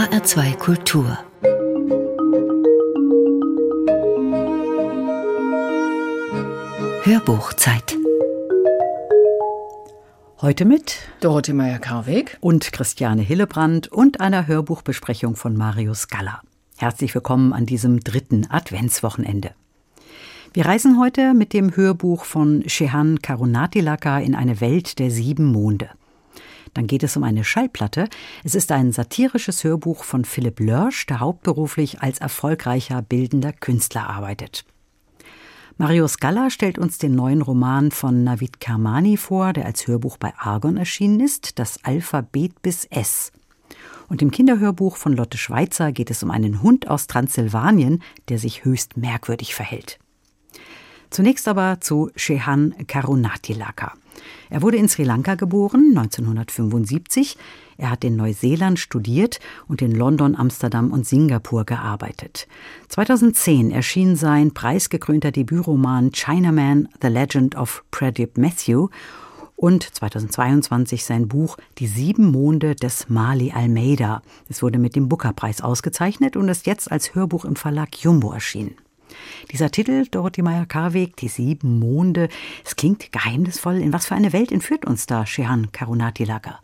HR2 Kultur Hörbuchzeit Heute mit Dorothee Meyer-Karweg und Christiane Hillebrand und einer Hörbuchbesprechung von Marius Galler. Herzlich willkommen an diesem dritten Adventswochenende. Wir reisen heute mit dem Hörbuch von Shehan Karunatilaka in eine Welt der sieben Monde. Dann geht es um eine Schallplatte. Es ist ein satirisches Hörbuch von Philipp Lörsch, der hauptberuflich als erfolgreicher bildender Künstler arbeitet. Marius Galla stellt uns den neuen Roman von Navid Kermani vor, der als Hörbuch bei Argon erschienen ist, das Alphabet bis S. Und im Kinderhörbuch von Lotte Schweitzer geht es um einen Hund aus Transsilvanien, der sich höchst merkwürdig verhält. Zunächst aber zu Shehan Karunatilaka. Er wurde in Sri Lanka geboren, 1975. Er hat in Neuseeland studiert und in London, Amsterdam und Singapur gearbeitet. 2010 erschien sein preisgekrönter Debütroman Chinaman, The Legend of Pradip Matthew und 2022 sein Buch Die sieben Monde des Mali Almeida. Es wurde mit dem Booker-Preis ausgezeichnet und ist jetzt als Hörbuch im Verlag Jumbo erschienen. Dieser Titel, Dorothee Meyer-Karweg, Die sieben Monde, es klingt geheimnisvoll. In was für eine Welt entführt uns da Shehan Karunatilaka?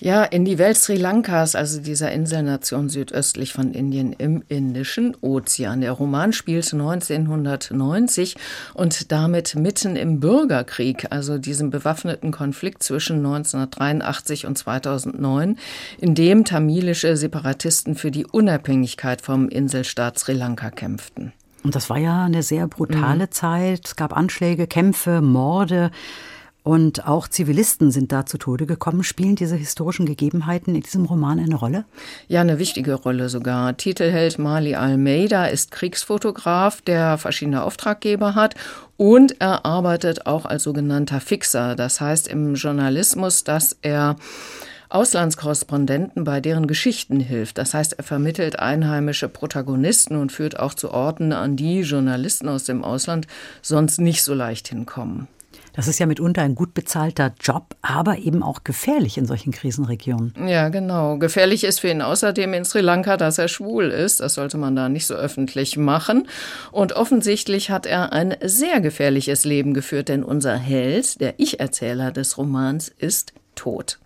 Ja, in die Welt Sri Lankas, also dieser Inselnation südöstlich von Indien im Indischen Ozean. Der Roman spielt 1990 und damit mitten im Bürgerkrieg, also diesem bewaffneten Konflikt zwischen 1983 und 2009, in dem tamilische Separatisten für die Unabhängigkeit vom Inselstaat Sri Lanka kämpften. Und das war ja eine sehr brutale mhm. Zeit. Es gab Anschläge, Kämpfe, Morde. Und auch Zivilisten sind da zu Tode gekommen. Spielen diese historischen Gegebenheiten in diesem Roman eine Rolle? Ja, eine wichtige Rolle sogar. Titelheld Mali Almeida ist Kriegsfotograf, der verschiedene Auftraggeber hat und er arbeitet auch als sogenannter Fixer. Das heißt im Journalismus, dass er Auslandskorrespondenten bei deren Geschichten hilft. Das heißt, er vermittelt einheimische Protagonisten und führt auch zu Orten, an die Journalisten aus dem Ausland sonst nicht so leicht hinkommen. Das ist ja mitunter ein gut bezahlter Job, aber eben auch gefährlich in solchen Krisenregionen. Ja, genau. Gefährlich ist für ihn außerdem in Sri Lanka, dass er schwul ist. Das sollte man da nicht so öffentlich machen. Und offensichtlich hat er ein sehr gefährliches Leben geführt, denn unser Held, der Ich-Erzähler des Romans, ist tot.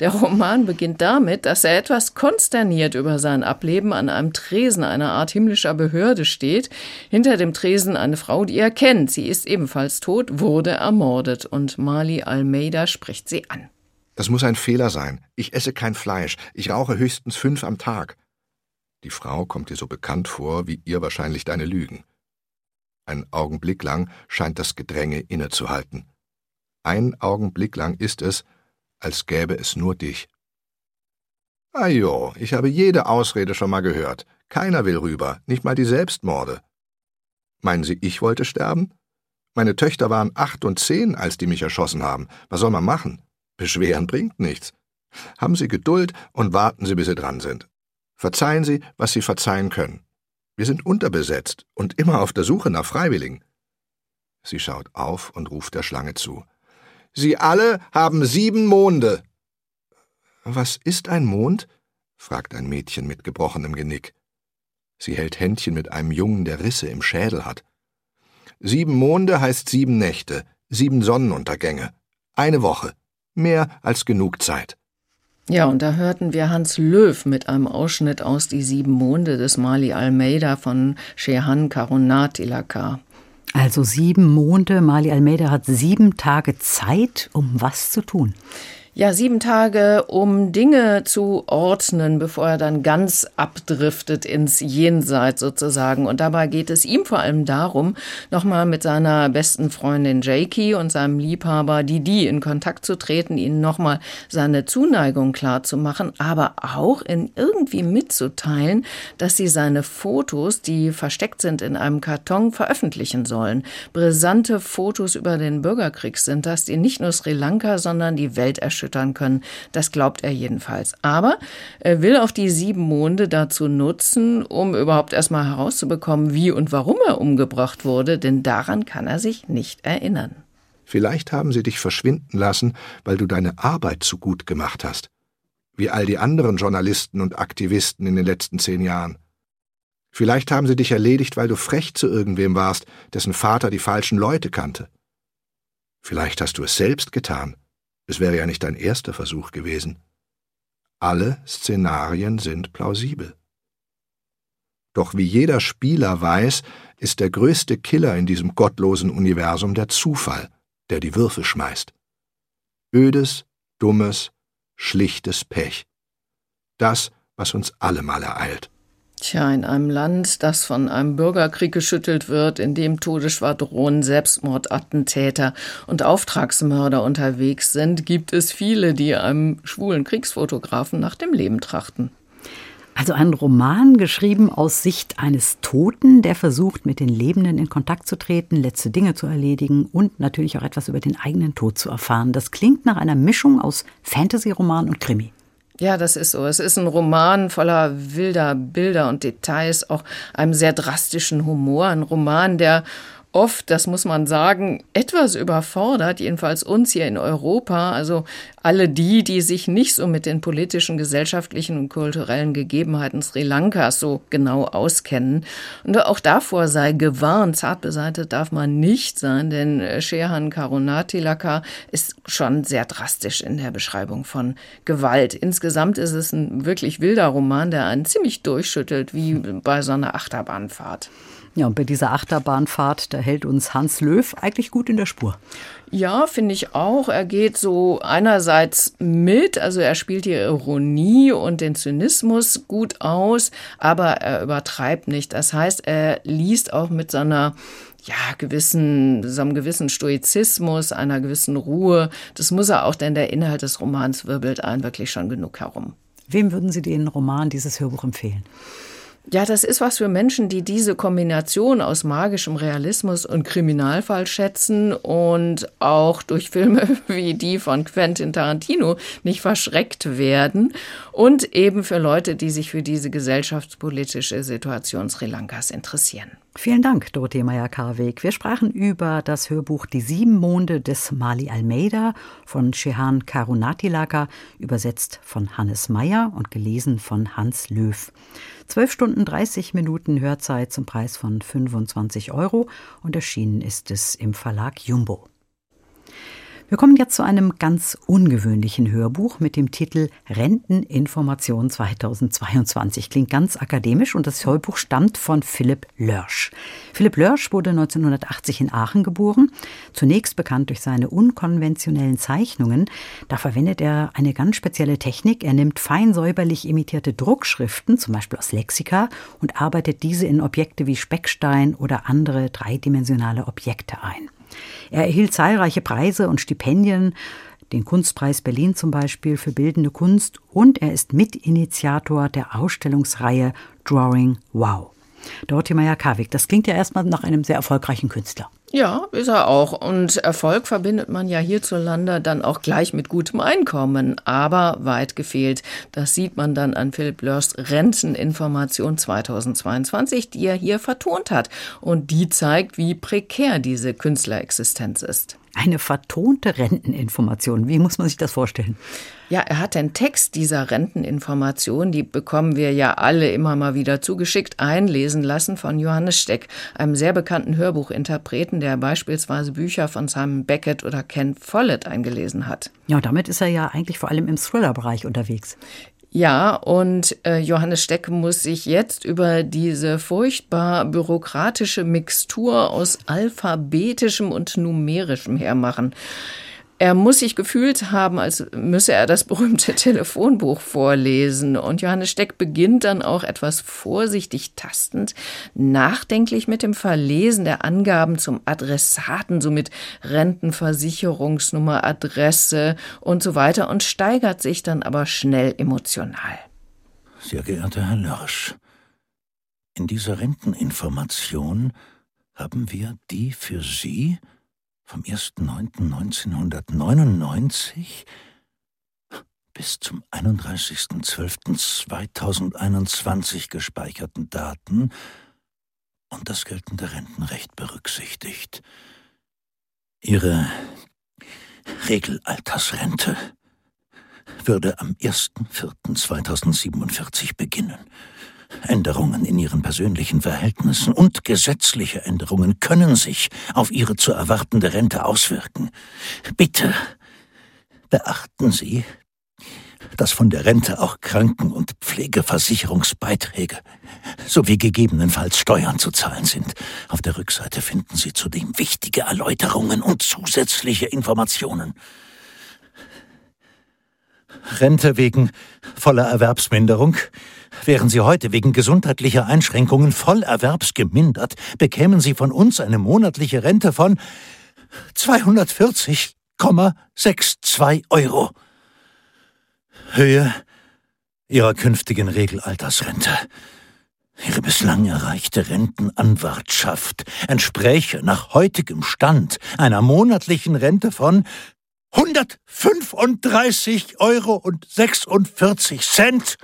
Der Roman beginnt damit, dass er etwas konsterniert über sein Ableben an einem Tresen einer Art himmlischer Behörde steht. Hinter dem Tresen eine Frau, die er kennt. Sie ist ebenfalls tot, wurde ermordet und Mali Almeida spricht sie an. Das muss ein Fehler sein. Ich esse kein Fleisch. Ich rauche höchstens fünf am Tag. Die Frau kommt dir so bekannt vor, wie ihr wahrscheinlich deine Lügen. Ein Augenblick lang scheint das Gedränge innezuhalten. Ein Augenblick lang ist es, als gäbe es nur dich. Ajo, ich habe jede Ausrede schon mal gehört. Keiner will rüber, nicht mal die Selbstmorde. Meinen Sie, ich wollte sterben? Meine Töchter waren acht und zehn, als die mich erschossen haben. Was soll man machen? Beschweren bringt nichts. Haben Sie Geduld und warten Sie, bis Sie dran sind. Verzeihen Sie, was Sie verzeihen können. Wir sind unterbesetzt und immer auf der Suche nach Freiwilligen. Sie schaut auf und ruft der Schlange zu. Sie alle haben sieben Monde. Was ist ein Mond? fragt ein Mädchen mit gebrochenem Genick. Sie hält Händchen mit einem Jungen, der Risse im Schädel hat. Sieben Monde heißt sieben Nächte, sieben Sonnenuntergänge. Eine Woche. Mehr als genug Zeit. Ja, und da hörten wir Hans Löw mit einem Ausschnitt aus Die sieben Monde des Mali Almeida von Shehan Karunat Ilaka. Also sieben Monde. Mali Almeida hat sieben Tage Zeit, um was zu tun ja, sieben Tage, um Dinge zu ordnen, bevor er dann ganz abdriftet ins Jenseits sozusagen. Und dabei geht es ihm vor allem darum, nochmal mit seiner besten Freundin Jakey und seinem Liebhaber Didi in Kontakt zu treten, ihnen nochmal seine Zuneigung klar zu machen, aber auch in irgendwie mitzuteilen, dass sie seine Fotos, die versteckt sind in einem Karton, veröffentlichen sollen. Brisante Fotos über den Bürgerkrieg sind das, die nicht nur Sri Lanka, sondern die Welt erschüttern erschüttern können. Das glaubt er jedenfalls. Aber er will auch die sieben Monde dazu nutzen, um überhaupt erstmal herauszubekommen, wie und warum er umgebracht wurde, denn daran kann er sich nicht erinnern. Vielleicht haben sie dich verschwinden lassen, weil du deine Arbeit zu gut gemacht hast. wie all die anderen Journalisten und Aktivisten in den letzten zehn Jahren. Vielleicht haben sie dich erledigt, weil du frech zu irgendwem warst, dessen Vater die falschen Leute kannte. Vielleicht hast du es selbst getan. Es wäre ja nicht dein erster Versuch gewesen. Alle Szenarien sind plausibel. Doch wie jeder Spieler weiß, ist der größte Killer in diesem gottlosen Universum der Zufall, der die Würfel schmeißt. Ödes, dummes, schlichtes Pech. Das, was uns allemal ereilt. Tja, in einem Land, das von einem Bürgerkrieg geschüttelt wird, in dem Todesschwadronen, Selbstmordattentäter und Auftragsmörder unterwegs sind, gibt es viele, die einem schwulen Kriegsfotografen nach dem Leben trachten. Also ein Roman geschrieben aus Sicht eines Toten, der versucht, mit den Lebenden in Kontakt zu treten, letzte Dinge zu erledigen und natürlich auch etwas über den eigenen Tod zu erfahren. Das klingt nach einer Mischung aus Fantasy-Roman und Krimi. Ja, das ist so. Es ist ein Roman voller wilder Bilder und Details, auch einem sehr drastischen Humor. Ein Roman, der oft, das muss man sagen, etwas überfordert, jedenfalls uns hier in Europa, also alle die, die sich nicht so mit den politischen, gesellschaftlichen und kulturellen Gegebenheiten Sri Lankas so genau auskennen. Und auch davor sei gewarnt, zart beseitigt darf man nicht sein, denn Shehan Karunatilaka ist schon sehr drastisch in der Beschreibung von Gewalt. Insgesamt ist es ein wirklich wilder Roman, der einen ziemlich durchschüttelt, wie bei so einer Achterbahnfahrt. Ja, und bei dieser Achterbahnfahrt, da hält uns Hans Löw eigentlich gut in der Spur. Ja, finde ich auch. Er geht so einerseits mit, also er spielt die Ironie und den Zynismus gut aus, aber er übertreibt nicht. Das heißt, er liest auch mit seiner ja, gewissen, so einem gewissen Stoizismus, einer gewissen Ruhe. Das muss er auch, denn der Inhalt des Romans wirbelt einen wirklich schon genug herum. Wem würden Sie den Roman, dieses Hörbuch empfehlen? Ja, das ist was für Menschen, die diese Kombination aus magischem Realismus und Kriminalfall schätzen und auch durch Filme wie die von Quentin Tarantino nicht verschreckt werden und eben für Leute, die sich für diese gesellschaftspolitische Situation Sri Lankas interessieren. Vielen Dank, Dorothee Meyer-Karweg. Wir sprachen über das Hörbuch Die sieben Monde des Mali Almeida von Shehan Karunatilaka, übersetzt von Hannes Meyer und gelesen von Hans Löw. Zwölf Stunden 30 Minuten Hörzeit zum Preis von 25 Euro und erschienen ist es im Verlag Jumbo. Wir kommen jetzt zu einem ganz ungewöhnlichen Hörbuch mit dem Titel Renteninformation 2022. Klingt ganz akademisch und das Hörbuch stammt von Philipp Lörsch. Philipp Lörsch wurde 1980 in Aachen geboren, zunächst bekannt durch seine unkonventionellen Zeichnungen. Da verwendet er eine ganz spezielle Technik. Er nimmt fein säuberlich imitierte Druckschriften, zum Beispiel aus Lexika, und arbeitet diese in Objekte wie Speckstein oder andere dreidimensionale Objekte ein. Er erhielt zahlreiche Preise und Stipendien, den Kunstpreis Berlin zum Beispiel für bildende Kunst, und er ist Mitinitiator der Ausstellungsreihe Drawing Wow. Dorothee Meyer-Karwig, das klingt ja erstmal nach einem sehr erfolgreichen Künstler. Ja, ist er auch. Und Erfolg verbindet man ja hierzulande dann auch gleich mit gutem Einkommen. Aber weit gefehlt. Das sieht man dann an Philipp Lörs Renteninformation 2022, die er hier vertont hat. Und die zeigt, wie prekär diese Künstlerexistenz ist. Eine vertonte Renteninformation. Wie muss man sich das vorstellen? Ja, er hat den Text dieser Renteninformation, die bekommen wir ja alle immer mal wieder zugeschickt, einlesen lassen von Johannes Steck, einem sehr bekannten Hörbuchinterpreten, der beispielsweise Bücher von Simon Beckett oder Ken Follett eingelesen hat. Ja, damit ist er ja eigentlich vor allem im Thriller-Bereich unterwegs. Ja, und äh, Johannes Steck muss sich jetzt über diese furchtbar bürokratische Mixtur aus alphabetischem und numerischem hermachen. Er muss sich gefühlt haben, als müsse er das berühmte Telefonbuch vorlesen. Und Johannes Steck beginnt dann auch etwas vorsichtig tastend, nachdenklich mit dem Verlesen der Angaben zum Adressaten, so mit Rentenversicherungsnummer, Adresse und so weiter und steigert sich dann aber schnell emotional. Sehr geehrter Herr Lörsch, in dieser Renteninformation haben wir die für Sie vom 1.9.1999 bis zum 31.12.2021 gespeicherten Daten und das geltende Rentenrecht berücksichtigt. Ihre Regelaltersrente würde am 1.4.2047 beginnen. Änderungen in ihren persönlichen Verhältnissen und gesetzliche Änderungen können sich auf ihre zu erwartende Rente auswirken. Bitte beachten Sie, dass von der Rente auch Kranken- und Pflegeversicherungsbeiträge sowie gegebenenfalls Steuern zu zahlen sind. Auf der Rückseite finden Sie zudem wichtige Erläuterungen und zusätzliche Informationen. Rente wegen voller Erwerbsminderung. Wären Sie heute wegen gesundheitlicher Einschränkungen voll erwerbsgemindert, bekämen Sie von uns eine monatliche Rente von 240,62 Euro. Höhe Ihrer künftigen Regelaltersrente. Ihre bislang erreichte Rentenanwartschaft entspräche nach heutigem Stand einer monatlichen Rente von 135 Euro und 46 Cent.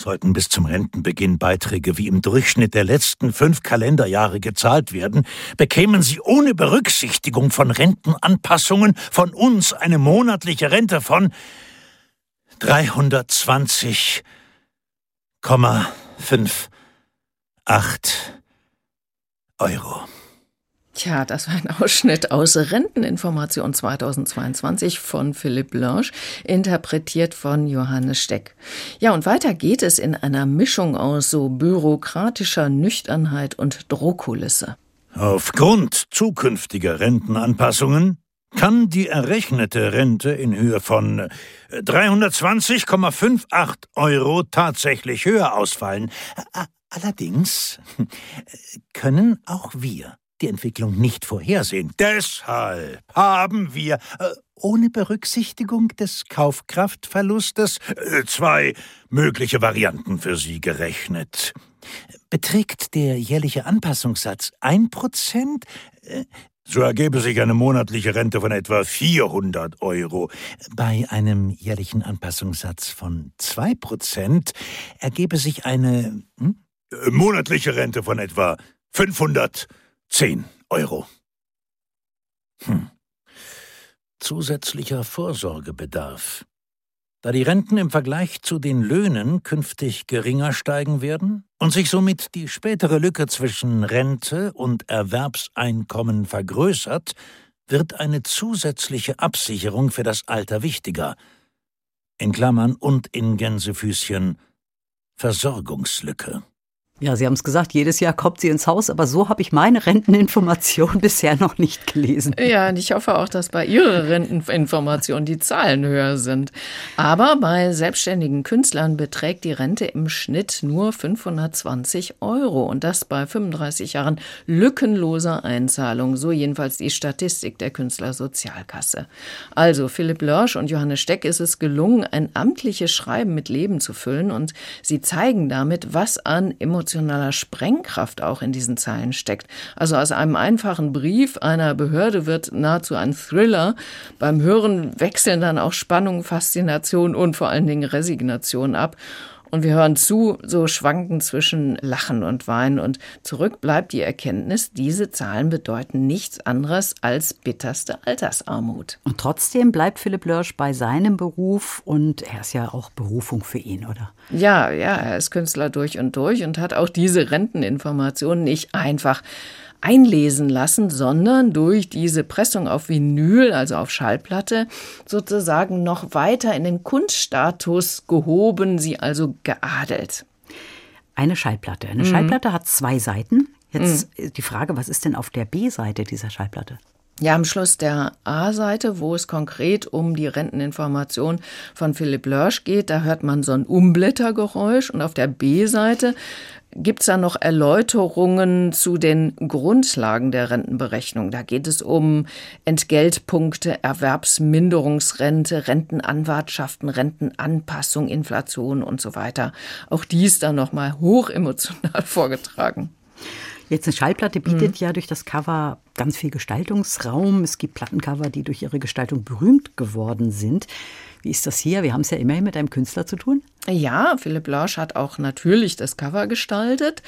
Sollten bis zum Rentenbeginn Beiträge wie im Durchschnitt der letzten fünf Kalenderjahre gezahlt werden, bekämen Sie ohne Berücksichtigung von Rentenanpassungen von uns eine monatliche Rente von 320,58 Euro. Tja, das war ein Ausschnitt aus Renteninformation 2022 von Philipp Blanche, interpretiert von Johannes Steck. Ja, und weiter geht es in einer Mischung aus so bürokratischer Nüchternheit und Drohkulisse. Aufgrund zukünftiger Rentenanpassungen kann die errechnete Rente in Höhe von 320,58 Euro tatsächlich höher ausfallen. Allerdings können auch wir die Entwicklung nicht vorhersehen. Deshalb haben wir, äh, ohne Berücksichtigung des Kaufkraftverlustes, äh, zwei mögliche Varianten für Sie gerechnet. Beträgt der jährliche Anpassungssatz ein Prozent? Äh, so ergebe sich eine monatliche Rente von etwa 400 Euro. Bei einem jährlichen Anpassungssatz von 2% ergebe sich eine hm? monatliche Rente von etwa 500 Zehn Euro. Hm. Zusätzlicher Vorsorgebedarf. Da die Renten im Vergleich zu den Löhnen künftig geringer steigen werden und sich somit die spätere Lücke zwischen Rente und Erwerbseinkommen vergrößert, wird eine zusätzliche Absicherung für das Alter wichtiger. In Klammern und in Gänsefüßchen Versorgungslücke. Ja, Sie haben es gesagt, jedes Jahr kommt sie ins Haus, aber so habe ich meine Renteninformation bisher noch nicht gelesen. Ja, und ich hoffe auch, dass bei Ihrer Renteninformation die Zahlen höher sind. Aber bei selbstständigen Künstlern beträgt die Rente im Schnitt nur 520 Euro und das bei 35 Jahren lückenloser Einzahlung, so jedenfalls die Statistik der Künstlersozialkasse. Also Philipp Lörsch und Johannes Steck ist es gelungen, ein amtliches Schreiben mit Leben zu füllen und sie zeigen damit, was an Emotionen emotionaler Sprengkraft auch in diesen Zeilen steckt. Also aus einem einfachen Brief einer Behörde wird nahezu ein Thriller. Beim Hören wechseln dann auch Spannung, Faszination und vor allen Dingen Resignation ab. Und wir hören zu, so schwanken zwischen Lachen und Weinen. Und zurück bleibt die Erkenntnis, diese Zahlen bedeuten nichts anderes als bitterste Altersarmut. Und trotzdem bleibt Philipp Lörsch bei seinem Beruf und er ist ja auch Berufung für ihn, oder? Ja, ja, er ist Künstler durch und durch und hat auch diese Renteninformationen nicht einfach einlesen lassen, sondern durch diese Pressung auf Vinyl, also auf Schallplatte, sozusagen noch weiter in den Kunststatus gehoben, sie also geadelt. Eine Schallplatte. Eine mhm. Schallplatte hat zwei Seiten. Jetzt mhm. die Frage, was ist denn auf der B-Seite dieser Schallplatte? Ja, am Schluss der A-Seite, wo es konkret um die Renteninformation von Philipp Lörsch geht, da hört man so ein Umblättergeräusch und auf der B-Seite Gibt es da noch Erläuterungen zu den Grundlagen der Rentenberechnung? Da geht es um Entgeltpunkte, Erwerbsminderungsrente, Rentenanwartschaften, Rentenanpassung, Inflation und so weiter. Auch dies dann nochmal hochemotional vorgetragen. Jetzt eine Schallplatte bietet mhm. ja durch das Cover ganz viel Gestaltungsraum. Es gibt Plattencover, die durch ihre Gestaltung berühmt geworden sind. Wie ist das hier? Wir haben es ja immerhin mit einem Künstler zu tun. Ja, Philipp Lorsch hat auch natürlich das Cover gestaltet.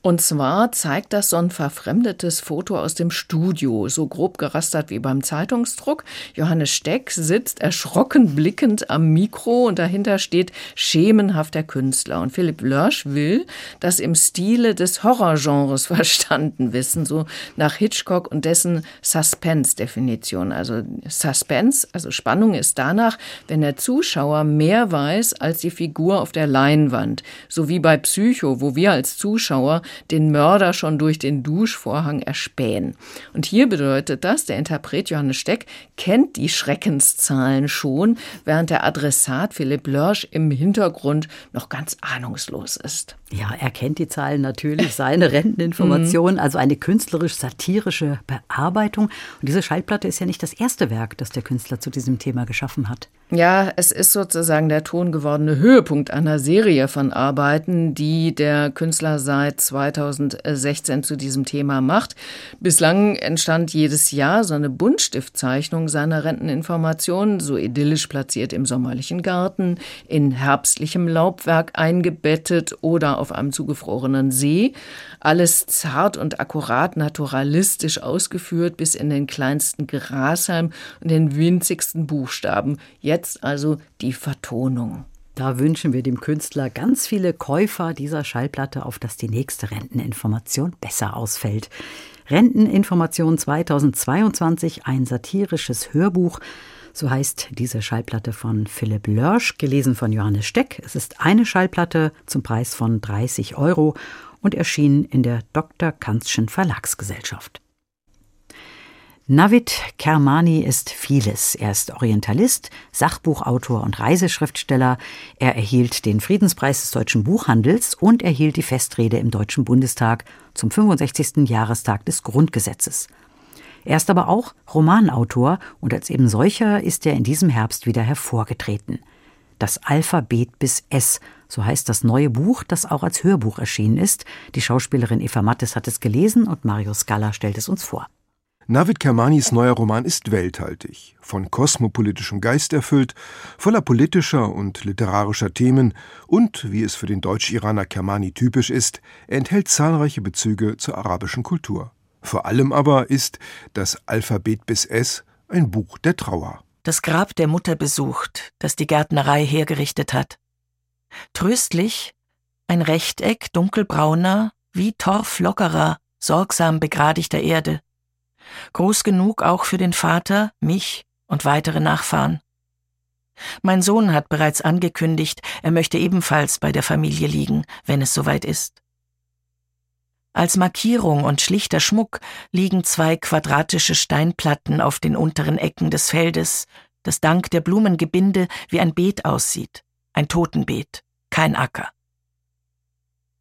Und zwar zeigt das so ein verfremdetes Foto aus dem Studio, so grob gerastert wie beim Zeitungsdruck. Johannes Steck sitzt erschrocken blickend am Mikro und dahinter steht schemenhaft der Künstler. Und Philipp Lörsch will das im Stile des Horrorgenres verstanden wissen, so nach Hitchcock und dessen Suspense-Definition. Also Suspense, also Spannung ist danach, wenn der Zuschauer mehr weiß als die Figur Figur auf der Leinwand, so wie bei Psycho, wo wir als Zuschauer den Mörder schon durch den Duschvorhang erspähen. Und hier bedeutet das, der Interpret Johannes Steck kennt die Schreckenszahlen schon, während der Adressat Philipp Lörsch im Hintergrund noch ganz ahnungslos ist. Ja, er kennt die Zahlen natürlich, seine Renteninformationen, mhm. also eine künstlerisch-satirische Bearbeitung. Und diese Schallplatte ist ja nicht das erste Werk, das der Künstler zu diesem Thema geschaffen hat. Ja, es ist sozusagen der tongewordene Höhepunkt einer Serie von Arbeiten, die der Künstler seit 2016 zu diesem Thema macht. Bislang entstand jedes Jahr so eine Buntstiftzeichnung seiner Renteninformationen, so idyllisch platziert im sommerlichen Garten, in herbstlichem Laubwerk eingebettet oder auf einem zugefrorenen See. Alles zart und akkurat naturalistisch ausgeführt bis in den kleinsten Grashalm und den winzigsten Buchstaben. Jetzt also die Vertonung. Da wünschen wir dem Künstler ganz viele Käufer dieser Schallplatte, auf dass die nächste Renteninformation besser ausfällt. Renteninformation 2022, ein satirisches Hörbuch. So heißt diese Schallplatte von Philipp Lörsch, gelesen von Johannes Steck. Es ist eine Schallplatte zum Preis von 30 Euro und erschien in der Dr. Kanzschen Verlagsgesellschaft. Navid Kermani ist vieles. Er ist Orientalist, Sachbuchautor und Reiseschriftsteller. Er erhielt den Friedenspreis des deutschen Buchhandels und erhielt die Festrede im Deutschen Bundestag zum 65. Jahrestag des Grundgesetzes. Er ist aber auch Romanautor und als eben solcher ist er in diesem Herbst wieder hervorgetreten. Das Alphabet bis S, so heißt das neue Buch, das auch als Hörbuch erschienen ist. Die Schauspielerin Eva Mattes hat es gelesen und Mario Scala stellt es uns vor. Navid Kermanis neuer Roman ist welthaltig, von kosmopolitischem Geist erfüllt, voller politischer und literarischer Themen und, wie es für den Deutsch-Iraner Kermani typisch ist, er enthält zahlreiche Bezüge zur arabischen Kultur. Vor allem aber ist das Alphabet bis S ein Buch der Trauer. Das Grab der Mutter besucht, das die Gärtnerei hergerichtet hat. Tröstlich ein Rechteck dunkelbrauner, wie Torf lockerer, sorgsam begradigter Erde groß genug auch für den Vater, mich und weitere Nachfahren. Mein Sohn hat bereits angekündigt, er möchte ebenfalls bei der Familie liegen, wenn es soweit ist. Als Markierung und schlichter Schmuck liegen zwei quadratische Steinplatten auf den unteren Ecken des Feldes, das dank der Blumengebinde wie ein Beet aussieht, ein Totenbeet, kein Acker.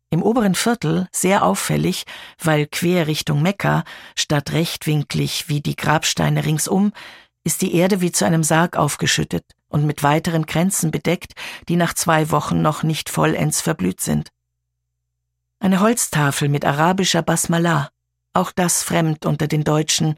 Im oberen Viertel, sehr auffällig, weil quer Richtung Mekka, statt rechtwinklig wie die Grabsteine ringsum, ist die Erde wie zu einem Sarg aufgeschüttet und mit weiteren Kränzen bedeckt, die nach zwei Wochen noch nicht vollends verblüht sind. Eine Holztafel mit arabischer Basmalah, auch das fremd unter den Deutschen,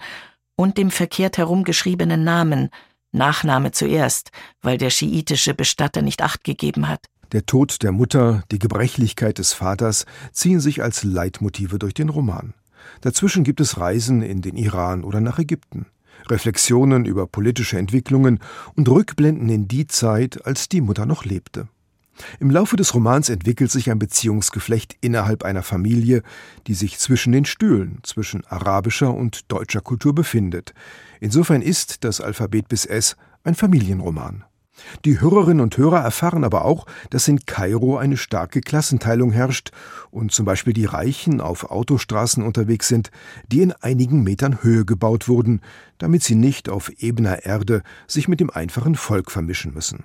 und dem verkehrt herumgeschriebenen Namen, Nachname zuerst, weil der schiitische Bestatter nicht acht gegeben hat. Der Tod der Mutter, die Gebrechlichkeit des Vaters ziehen sich als Leitmotive durch den Roman. Dazwischen gibt es Reisen in den Iran oder nach Ägypten, Reflexionen über politische Entwicklungen und Rückblenden in die Zeit, als die Mutter noch lebte. Im Laufe des Romans entwickelt sich ein Beziehungsgeflecht innerhalb einer Familie, die sich zwischen den Stühlen, zwischen arabischer und deutscher Kultur befindet. Insofern ist das Alphabet bis S ein Familienroman. Die Hörerinnen und Hörer erfahren aber auch, dass in Kairo eine starke Klassenteilung herrscht und zum Beispiel die Reichen auf Autostraßen unterwegs sind, die in einigen Metern Höhe gebaut wurden, damit sie nicht auf ebener Erde sich mit dem einfachen Volk vermischen müssen.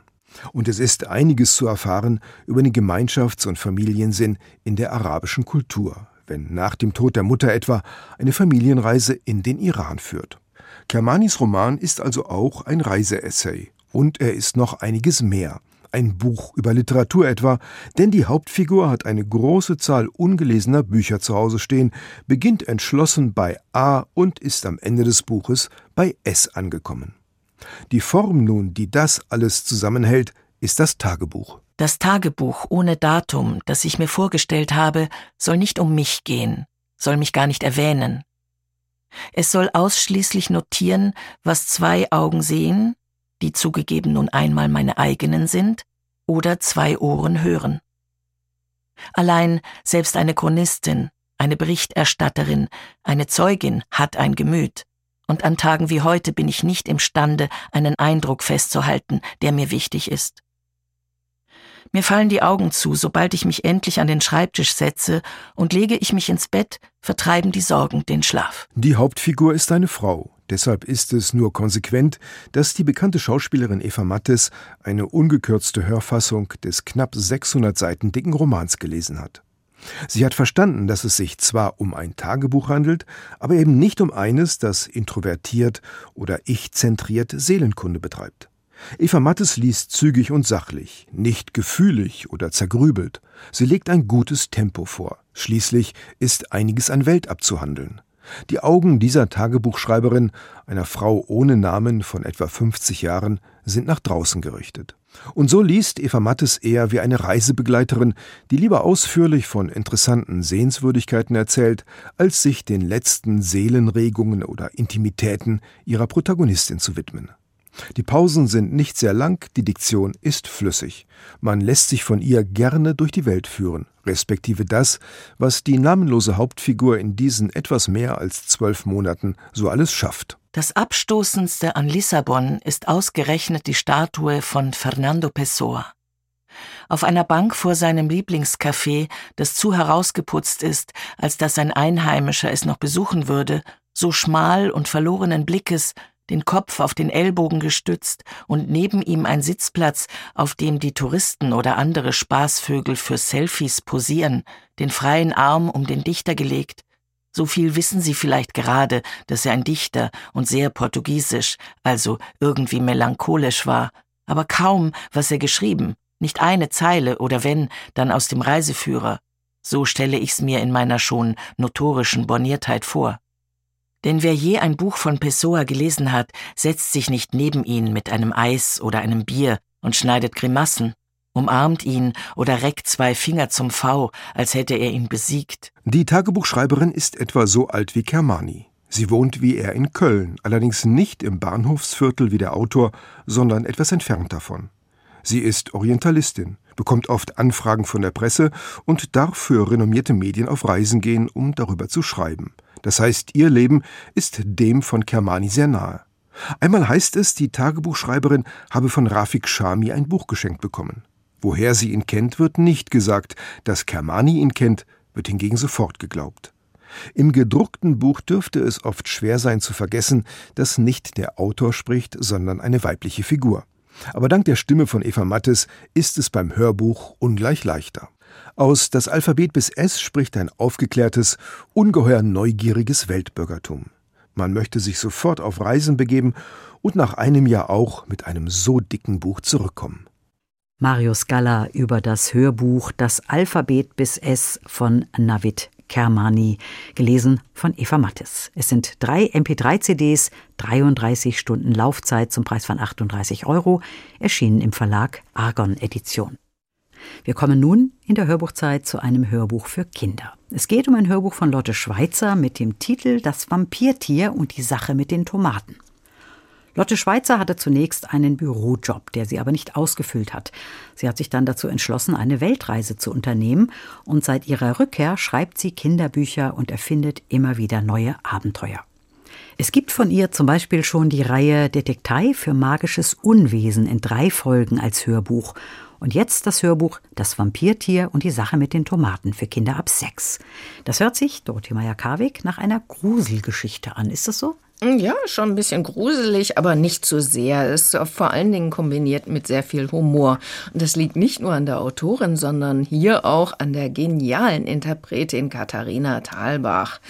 Und es ist einiges zu erfahren über den Gemeinschafts- und Familiensinn in der arabischen Kultur, wenn nach dem Tod der Mutter etwa eine Familienreise in den Iran führt. Kermanis Roman ist also auch ein Reiseessay und er ist noch einiges mehr. ein Buch über Literatur etwa, denn die Hauptfigur hat eine große Zahl ungelesener Bücher zu Hause stehen, beginnt entschlossen bei A und ist am Ende des Buches bei S angekommen. Die Form nun, die das alles zusammenhält, ist das Tagebuch. Das Tagebuch ohne Datum, das ich mir vorgestellt habe, soll nicht um mich gehen, soll mich gar nicht erwähnen. Es soll ausschließlich notieren, was zwei Augen sehen, die zugegeben nun einmal meine eigenen sind, oder zwei Ohren hören. Allein selbst eine Chronistin, eine Berichterstatterin, eine Zeugin hat ein Gemüt, und an Tagen wie heute bin ich nicht imstande, einen Eindruck festzuhalten, der mir wichtig ist. Mir fallen die Augen zu, sobald ich mich endlich an den Schreibtisch setze, und lege ich mich ins Bett, vertreiben die Sorgen den Schlaf. Die Hauptfigur ist eine Frau. Deshalb ist es nur konsequent, dass die bekannte Schauspielerin Eva Mattes eine ungekürzte Hörfassung des knapp 600 Seiten dicken Romans gelesen hat. Sie hat verstanden, dass es sich zwar um ein Tagebuch handelt, aber eben nicht um eines, das introvertiert oder ich-zentriert Seelenkunde betreibt. Eva Mattes liest zügig und sachlich, nicht gefühlig oder zergrübelt. Sie legt ein gutes Tempo vor. Schließlich ist einiges an Welt abzuhandeln. Die Augen dieser Tagebuchschreiberin, einer Frau ohne Namen von etwa 50 Jahren, sind nach draußen gerichtet. Und so liest Eva Mattes eher wie eine Reisebegleiterin, die lieber ausführlich von interessanten Sehenswürdigkeiten erzählt, als sich den letzten Seelenregungen oder Intimitäten ihrer Protagonistin zu widmen. Die Pausen sind nicht sehr lang, die Diktion ist flüssig. Man lässt sich von ihr gerne durch die Welt führen, respektive das, was die namenlose Hauptfigur in diesen etwas mehr als zwölf Monaten so alles schafft. Das Abstoßendste an Lissabon ist ausgerechnet die Statue von Fernando Pessoa. Auf einer Bank vor seinem Lieblingscafé, das zu herausgeputzt ist, als dass ein Einheimischer es noch besuchen würde, so schmal und verlorenen Blickes, den Kopf auf den Ellbogen gestützt und neben ihm ein Sitzplatz, auf dem die Touristen oder andere Spaßvögel für Selfies posieren, den freien Arm um den Dichter gelegt. So viel wissen Sie vielleicht gerade, dass er ein Dichter und sehr portugiesisch, also irgendwie melancholisch war, aber kaum, was er geschrieben, nicht eine Zeile oder wenn, dann aus dem Reiseführer. So stelle ich's mir in meiner schon notorischen Borniertheit vor. Denn wer je ein Buch von Pessoa gelesen hat, setzt sich nicht neben ihn mit einem Eis oder einem Bier und schneidet Grimassen, umarmt ihn oder reckt zwei Finger zum V, als hätte er ihn besiegt. Die Tagebuchschreiberin ist etwa so alt wie Kermani. Sie wohnt wie er in Köln, allerdings nicht im Bahnhofsviertel wie der Autor, sondern etwas entfernt davon. Sie ist Orientalistin, bekommt oft Anfragen von der Presse und darf für renommierte Medien auf Reisen gehen, um darüber zu schreiben. Das heißt, ihr Leben ist dem von Kermani sehr nahe. Einmal heißt es, die Tagebuchschreiberin habe von Rafik Shami ein Buch geschenkt bekommen. Woher sie ihn kennt, wird nicht gesagt. Dass Kermani ihn kennt, wird hingegen sofort geglaubt. Im gedruckten Buch dürfte es oft schwer sein zu vergessen, dass nicht der Autor spricht, sondern eine weibliche Figur. Aber dank der Stimme von Eva Mattes ist es beim Hörbuch ungleich leichter. Aus Das Alphabet bis S spricht ein aufgeklärtes, ungeheuer neugieriges Weltbürgertum. Man möchte sich sofort auf Reisen begeben und nach einem Jahr auch mit einem so dicken Buch zurückkommen. Mario Scala über das Hörbuch Das Alphabet bis S von Navid Kermani, gelesen von Eva Mattes. Es sind drei MP3-CDs, 33 Stunden Laufzeit zum Preis von 38 Euro, erschienen im Verlag Argon Edition. Wir kommen nun in der Hörbuchzeit zu einem Hörbuch für Kinder. Es geht um ein Hörbuch von Lotte Schweizer mit dem Titel Das Vampirtier und die Sache mit den Tomaten. Lotte Schweizer hatte zunächst einen Bürojob, der sie aber nicht ausgefüllt hat. Sie hat sich dann dazu entschlossen, eine Weltreise zu unternehmen und seit ihrer Rückkehr schreibt sie Kinderbücher und erfindet immer wieder neue Abenteuer. Es gibt von ihr zum Beispiel schon die Reihe Detektei für magisches Unwesen in drei Folgen als Hörbuch und jetzt das Hörbuch Das Vampirtier und die Sache mit den Tomaten für Kinder ab sechs. Das hört sich, Dorothee Meyer-Karwig, nach einer Gruselgeschichte an. Ist das so? Ja, schon ein bisschen gruselig, aber nicht zu sehr. Es ist vor allen Dingen kombiniert mit sehr viel Humor. Und das liegt nicht nur an der Autorin, sondern hier auch an der genialen Interpretin Katharina Thalbach.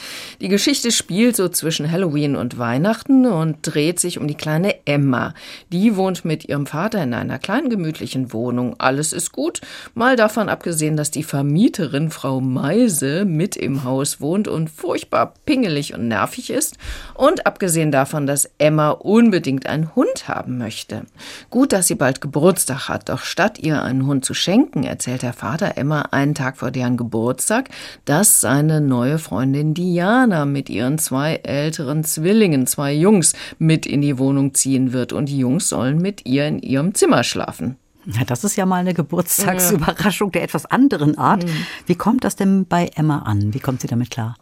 Die Geschichte spielt so zwischen Halloween und Weihnachten und dreht sich um die kleine Emma. Die wohnt mit ihrem Vater in einer kleinen gemütlichen Wohnung. Alles ist gut, mal davon abgesehen, dass die Vermieterin Frau Meise mit im Haus wohnt und furchtbar pingelig und nervig ist. Und abgesehen abgesehen davon, dass Emma unbedingt einen Hund haben möchte. Gut, dass sie bald Geburtstag hat, doch statt ihr einen Hund zu schenken, erzählt der Vater Emma einen Tag vor deren Geburtstag, dass seine neue Freundin Diana mit ihren zwei älteren Zwillingen, zwei Jungs, mit in die Wohnung ziehen wird und die Jungs sollen mit ihr in ihrem Zimmer schlafen. Ja, das ist ja mal eine Geburtstagsüberraschung der etwas anderen Art. Mhm. Wie kommt das denn bei Emma an? Wie kommt sie damit klar?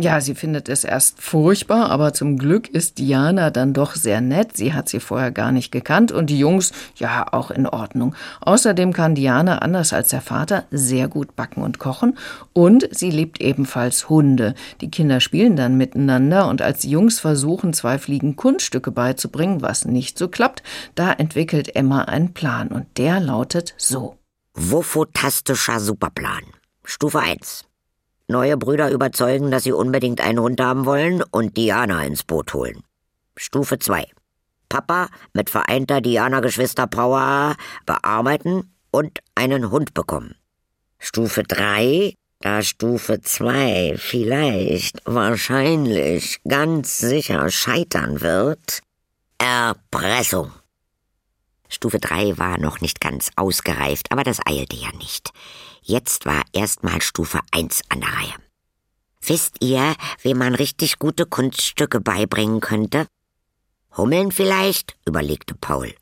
Ja, sie findet es erst furchtbar, aber zum Glück ist Diana dann doch sehr nett. Sie hat sie vorher gar nicht gekannt und die Jungs, ja, auch in Ordnung. Außerdem kann Diana, anders als der Vater, sehr gut backen und kochen und sie liebt ebenfalls Hunde. Die Kinder spielen dann miteinander und als die Jungs versuchen, zwei Fliegen Kunststücke beizubringen, was nicht so klappt, da entwickelt Emma einen Plan und der lautet so. Wofotastischer Superplan. Stufe 1. Neue Brüder überzeugen, dass sie unbedingt einen Hund haben wollen und Diana ins Boot holen. Stufe 2. Papa mit vereinter Diana-Geschwister-Power bearbeiten und einen Hund bekommen. Stufe 3. Da Stufe 2 vielleicht, wahrscheinlich, ganz sicher scheitern wird. Erpressung. Stufe 3 war noch nicht ganz ausgereift, aber das eilte ja nicht. Jetzt war erstmal Stufe 1 an der Reihe. Wisst ihr, wem man richtig gute Kunststücke beibringen könnte? Hummeln vielleicht? überlegte Paul.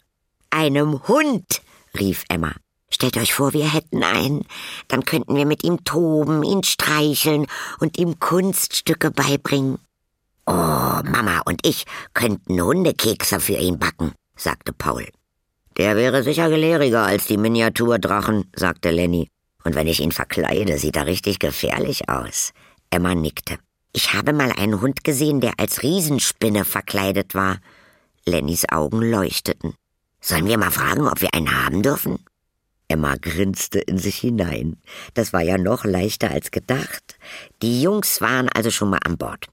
Einem Hund, rief Emma. Stellt euch vor, wir hätten einen. Dann könnten wir mit ihm toben, ihn streicheln und ihm Kunststücke beibringen. Oh, Mama und ich könnten Hundekekse für ihn backen, sagte Paul. Der wäre sicher gelehriger als die Miniaturdrachen, sagte Lenny. Und wenn ich ihn verkleide, sieht er richtig gefährlich aus. Emma nickte. Ich habe mal einen Hund gesehen, der als Riesenspinne verkleidet war. Lennys Augen leuchteten. Sollen wir mal fragen, ob wir einen haben dürfen? Emma grinste in sich hinein. Das war ja noch leichter als gedacht. Die Jungs waren also schon mal an Bord.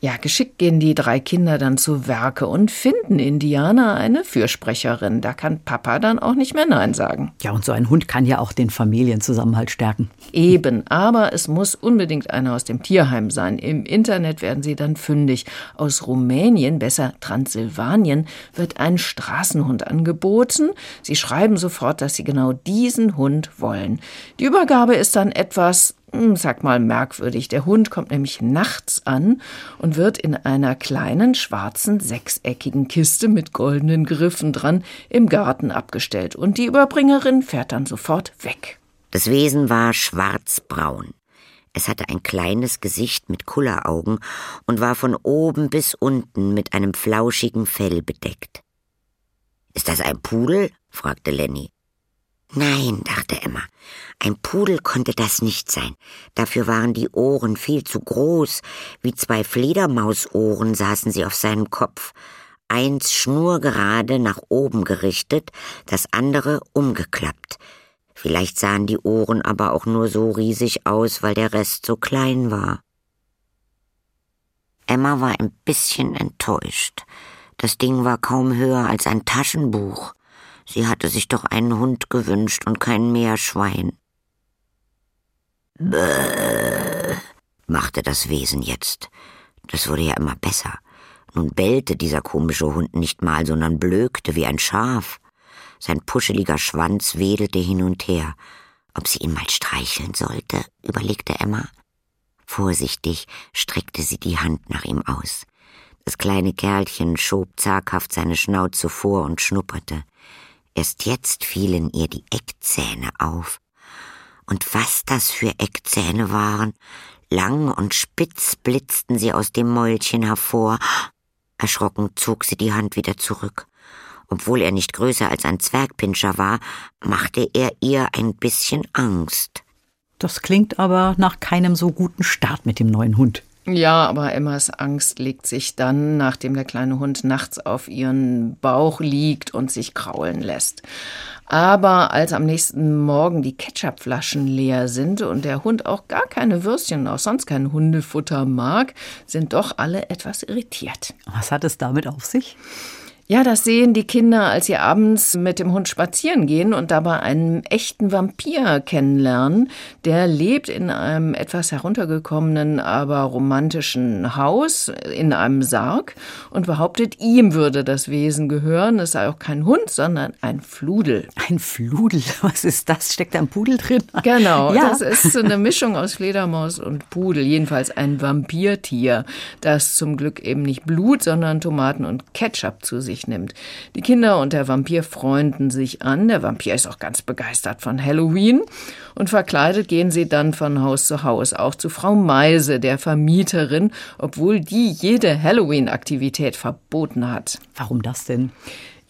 Ja, geschickt gehen die drei Kinder dann zu Werke und finden Indiana eine Fürsprecherin. Da kann Papa dann auch nicht mehr Nein sagen. Ja, und so ein Hund kann ja auch den Familienzusammenhalt stärken. Eben, aber es muss unbedingt einer aus dem Tierheim sein. Im Internet werden sie dann fündig. Aus Rumänien, besser Transsilvanien, wird ein Straßenhund angeboten. Sie schreiben sofort, dass sie genau diesen Hund wollen. Die Übergabe ist dann etwas sag mal merkwürdig. Der Hund kommt nämlich nachts an und wird in einer kleinen schwarzen sechseckigen Kiste mit goldenen Griffen dran im Garten abgestellt und die Überbringerin fährt dann sofort weg. Das Wesen war schwarzbraun. Es hatte ein kleines Gesicht mit Kulleraugen und war von oben bis unten mit einem flauschigen Fell bedeckt. Ist das ein Pudel? fragte Lenny. Nein, dachte Emma, ein Pudel konnte das nicht sein. Dafür waren die Ohren viel zu groß. Wie zwei Fledermausohren saßen sie auf seinem Kopf. Eins schnurgerade nach oben gerichtet, das andere umgeklappt. Vielleicht sahen die Ohren aber auch nur so riesig aus, weil der Rest so klein war. Emma war ein bisschen enttäuscht. Das Ding war kaum höher als ein Taschenbuch. Sie hatte sich doch einen Hund gewünscht und kein Meerschwein. Bäh, machte das Wesen jetzt. Das wurde ja immer besser. Nun bellte dieser komische Hund nicht mal, sondern blökte wie ein Schaf. Sein puscheliger Schwanz wedelte hin und her. Ob sie ihn mal streicheln sollte, überlegte Emma. Vorsichtig streckte sie die Hand nach ihm aus. Das kleine Kerlchen schob zaghaft seine Schnauze vor und schnupperte. Erst jetzt fielen ihr die Eckzähne auf. Und was das für Eckzähne waren, lang und spitz blitzten sie aus dem Mäulchen hervor. Erschrocken zog sie die Hand wieder zurück. Obwohl er nicht größer als ein Zwergpinscher war, machte er ihr ein bisschen Angst. Das klingt aber nach keinem so guten Start mit dem neuen Hund. Ja, aber Emmas Angst legt sich dann, nachdem der kleine Hund nachts auf ihren Bauch liegt und sich kraulen lässt. Aber als am nächsten Morgen die Ketchupflaschen leer sind und der Hund auch gar keine Würstchen und auch sonst kein Hundefutter mag, sind doch alle etwas irritiert. Was hat es damit auf sich? Ja, das sehen die Kinder, als sie abends mit dem Hund spazieren gehen und dabei einen echten Vampir kennenlernen. Der lebt in einem etwas heruntergekommenen, aber romantischen Haus in einem Sarg und behauptet, ihm würde das Wesen gehören. Es sei auch kein Hund, sondern ein Fludel. Ein Fludel? Was ist das? Steckt da ein Pudel drin? Genau, ja. das ist so eine Mischung aus Fledermaus und Pudel. Jedenfalls ein Vampirtier, das zum Glück eben nicht Blut, sondern Tomaten und Ketchup zu sich sich nimmt. Die Kinder und der Vampir freunden sich an. Der Vampir ist auch ganz begeistert von Halloween. Und verkleidet gehen sie dann von Haus zu Haus, auch zu Frau Meise, der Vermieterin, obwohl die jede Halloween-Aktivität verboten hat. Warum das denn?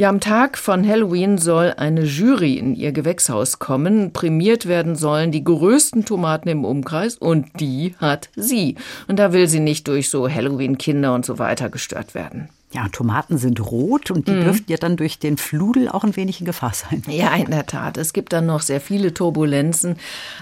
Ja, am Tag von Halloween soll eine Jury in ihr Gewächshaus kommen. Prämiert werden sollen die größten Tomaten im Umkreis und die hat sie. Und da will sie nicht durch so Halloween-Kinder und so weiter gestört werden. Ja, Tomaten sind rot und die mhm. dürften ja dann durch den Fludel auch ein wenig in Gefahr sein. Ja, in der Tat. Es gibt dann noch sehr viele Turbulenzen.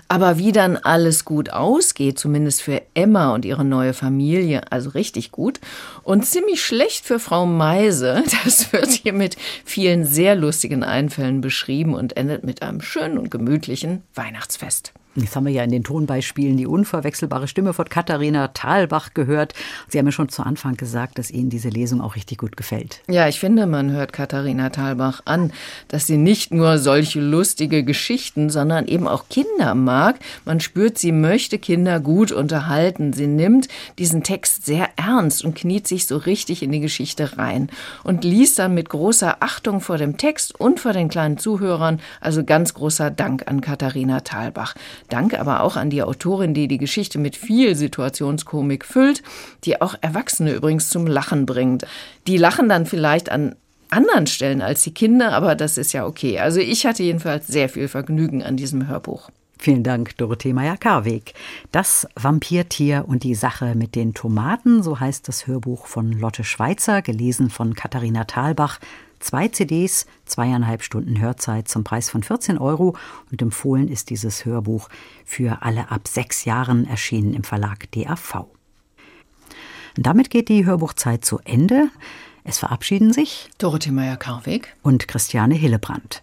Aber wie dann alles gut ausgeht, zumindest für Emma und ihre neue Familie, also richtig gut. Und ziemlich schlecht für Frau Meise. Das wird hier mit vielen sehr lustigen Einfällen beschrieben und endet mit einem schönen und gemütlichen Weihnachtsfest. Jetzt haben wir ja in den Tonbeispielen die unverwechselbare Stimme von Katharina Thalbach gehört. Sie haben ja schon zu Anfang gesagt, dass Ihnen diese Lesung auch richtig gut gefällt. Ja, ich finde, man hört Katharina Thalbach an, dass sie nicht nur solche lustige Geschichten, sondern eben auch Kinder mag. Man spürt, sie möchte Kinder gut unterhalten. Sie nimmt diesen Text sehr ernst und kniet sich so richtig in die Geschichte rein und liest dann mit großer Achtung vor dem Text und vor den kleinen Zuhörern. Also ganz großer Dank an Katharina Thalbach. Dank aber auch an die Autorin, die die Geschichte mit viel Situationskomik füllt, die auch Erwachsene übrigens zum Lachen bringt. Die lachen dann vielleicht an anderen Stellen als die Kinder, aber das ist ja okay. Also ich hatte jedenfalls sehr viel Vergnügen an diesem Hörbuch. Vielen Dank, Dorothee Meyer-Karweg. Das Vampirtier und die Sache mit den Tomaten, so heißt das Hörbuch von Lotte Schweizer, gelesen von Katharina Thalbach, Zwei CDs, zweieinhalb Stunden Hörzeit zum Preis von 14 Euro und empfohlen ist dieses Hörbuch für alle ab sechs Jahren erschienen im Verlag DAV. damit geht die Hörbuchzeit zu Ende. Es verabschieden sich Dorothee Meyer-Karweg und Christiane Hillebrand.